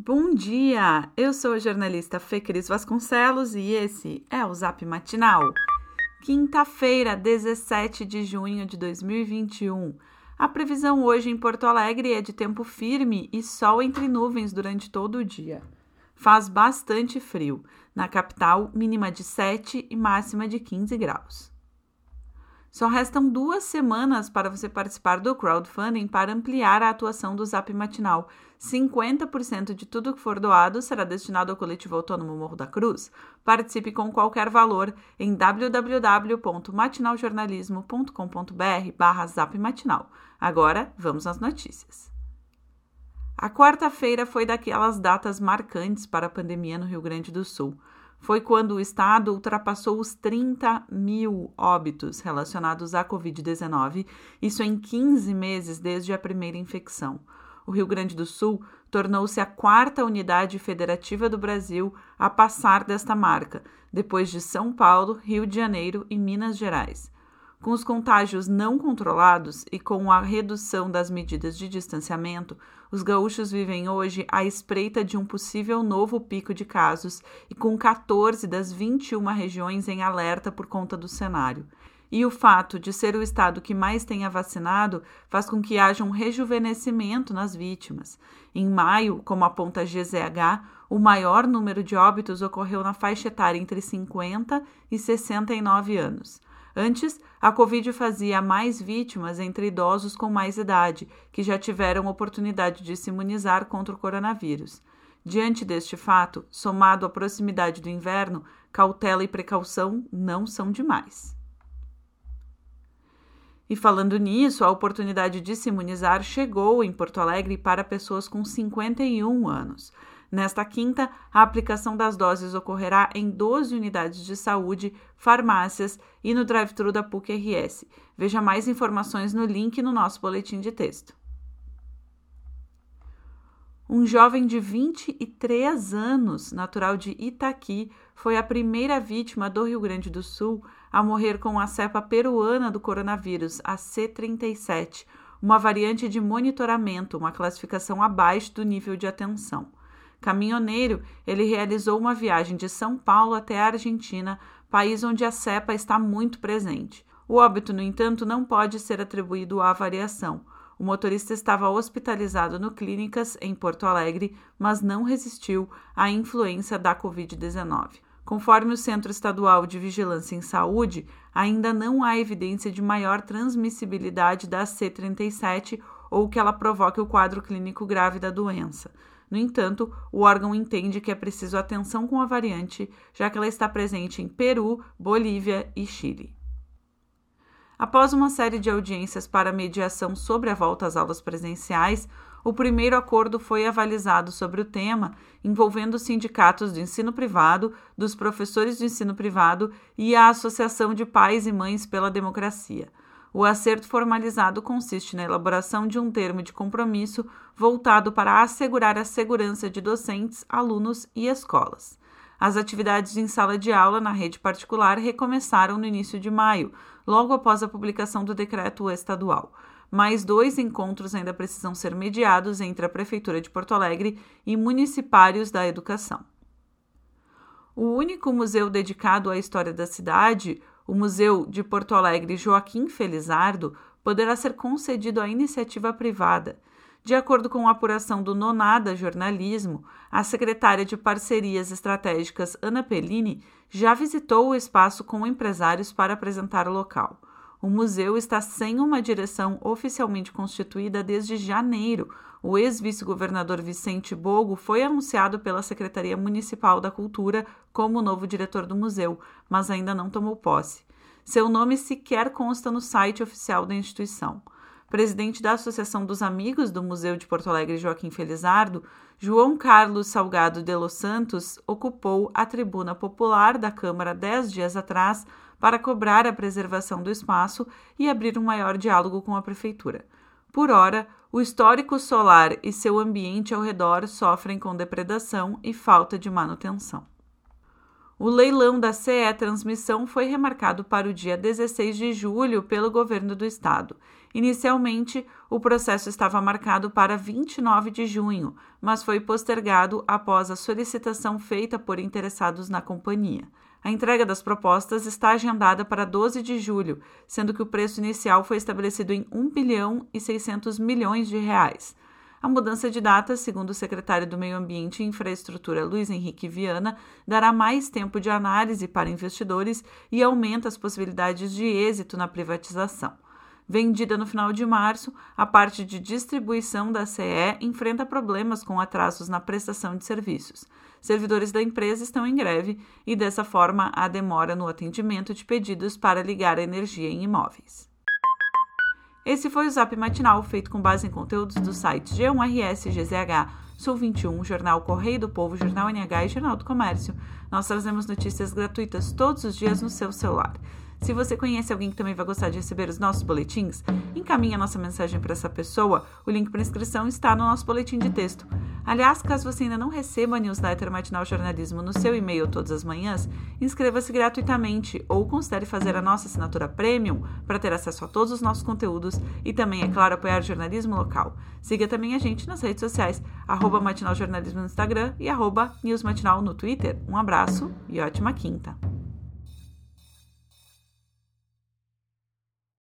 Bom dia! Eu sou a jornalista Fê Cris Vasconcelos e esse é o Zap Matinal. Quinta-feira, 17 de junho de 2021. A previsão hoje em Porto Alegre é de tempo firme e sol entre nuvens durante todo o dia. Faz bastante frio. Na capital, mínima de 7 e máxima de 15 graus. Só restam duas semanas para você participar do crowdfunding para ampliar a atuação do Zap Matinal. 50% de tudo que for doado será destinado ao coletivo autônomo Morro da Cruz. Participe com qualquer valor em www.matinaljornalismo.com.br barra zapmatinal. Agora, vamos às notícias. A quarta-feira foi daquelas datas marcantes para a pandemia no Rio Grande do Sul foi quando o estado ultrapassou os 30 mil óbitos relacionados à Covid-19, isso em 15 meses desde a primeira infecção. O Rio Grande do Sul tornou-se a quarta unidade federativa do Brasil a passar desta marca, depois de São Paulo, Rio de Janeiro e Minas Gerais. Com os contágios não controlados e com a redução das medidas de distanciamento, os gaúchos vivem hoje à espreita de um possível novo pico de casos e com 14 das 21 regiões em alerta por conta do cenário. E o fato de ser o estado que mais tenha vacinado faz com que haja um rejuvenescimento nas vítimas. Em maio, como aponta a GZH, o maior número de óbitos ocorreu na faixa etária entre 50 e 69 anos. Antes, a Covid fazia mais vítimas entre idosos com mais idade, que já tiveram oportunidade de se imunizar contra o coronavírus. Diante deste fato, somado à proximidade do inverno, cautela e precaução não são demais. E falando nisso, a oportunidade de se imunizar chegou em Porto Alegre para pessoas com 51 anos. Nesta quinta, a aplicação das doses ocorrerá em 12 unidades de saúde, farmácias e no drive-thru da PUC-RS. Veja mais informações no link no nosso boletim de texto. Um jovem de 23 anos, natural de Itaqui, foi a primeira vítima do Rio Grande do Sul a morrer com a cepa peruana do coronavírus, a C37, uma variante de monitoramento, uma classificação abaixo do nível de atenção. Caminhoneiro, ele realizou uma viagem de São Paulo até a Argentina, país onde a cepa está muito presente. O óbito, no entanto, não pode ser atribuído à variação. O motorista estava hospitalizado no clínicas em Porto Alegre, mas não resistiu à influência da Covid-19. Conforme o Centro Estadual de Vigilância em Saúde, ainda não há evidência de maior transmissibilidade da C37 ou que ela provoque o quadro clínico grave da doença. No entanto, o órgão entende que é preciso atenção com a variante, já que ela está presente em Peru, Bolívia e Chile. Após uma série de audiências para mediação sobre a volta às aulas presenciais, o primeiro acordo foi avalizado sobre o tema, envolvendo os sindicatos do ensino privado, dos professores do ensino privado e a Associação de Pais e Mães pela Democracia. O acerto formalizado consiste na elaboração de um termo de compromisso voltado para assegurar a segurança de docentes, alunos e escolas. As atividades em sala de aula na rede particular recomeçaram no início de maio, logo após a publicação do decreto estadual. Mais dois encontros ainda precisam ser mediados entre a Prefeitura de Porto Alegre e municipários da educação. O único museu dedicado à história da cidade, o Museu de Porto Alegre Joaquim Felizardo poderá ser concedido à iniciativa privada. De acordo com a apuração do Nonada Jornalismo, a secretária de Parcerias Estratégicas Ana Pellini já visitou o espaço com empresários para apresentar o local. O museu está sem uma direção oficialmente constituída desde janeiro. O ex-vice-governador Vicente Bogo foi anunciado pela Secretaria Municipal da Cultura como novo diretor do museu, mas ainda não tomou posse. Seu nome sequer consta no site oficial da instituição. Presidente da Associação dos Amigos do Museu de Porto Alegre Joaquim Felizardo, João Carlos Salgado de Los Santos ocupou a tribuna popular da Câmara dez dias atrás para cobrar a preservação do espaço e abrir um maior diálogo com a Prefeitura. Por ora, o histórico solar e seu ambiente ao redor sofrem com depredação e falta de manutenção. O leilão da CE Transmissão foi remarcado para o dia 16 de julho pelo governo do estado. Inicialmente, o processo estava marcado para 29 de junho, mas foi postergado após a solicitação feita por interessados na companhia. A entrega das propostas está agendada para 12 de julho, sendo que o preço inicial foi estabelecido em 1 bilhão e 600 milhões de reais. A mudança de data, segundo o secretário do Meio Ambiente e Infraestrutura Luiz Henrique Viana, dará mais tempo de análise para investidores e aumenta as possibilidades de êxito na privatização. Vendida no final de março, a parte de distribuição da CE enfrenta problemas com atrasos na prestação de serviços. Servidores da empresa estão em greve e, dessa forma, há demora no atendimento de pedidos para ligar a energia em imóveis. Esse foi o Zap Matinal, feito com base em conteúdos dos sites G1RS, GZH, Sul 21, Jornal Correio do Povo, Jornal NH e Jornal do Comércio. Nós trazemos notícias gratuitas todos os dias no seu celular. Se você conhece alguém que também vai gostar de receber os nossos boletins, encaminhe a nossa mensagem para essa pessoa. O link para inscrição está no nosso boletim de texto. Aliás, caso você ainda não receba a newsletter Matinal Jornalismo no seu e-mail todas as manhãs, inscreva-se gratuitamente ou considere fazer a nossa assinatura premium para ter acesso a todos os nossos conteúdos e também, é claro, apoiar o jornalismo local. Siga também a gente nas redes sociais, arroba Matinal Jornalismo no Instagram e arroba News Matinal no Twitter. Um abraço e ótima quinta!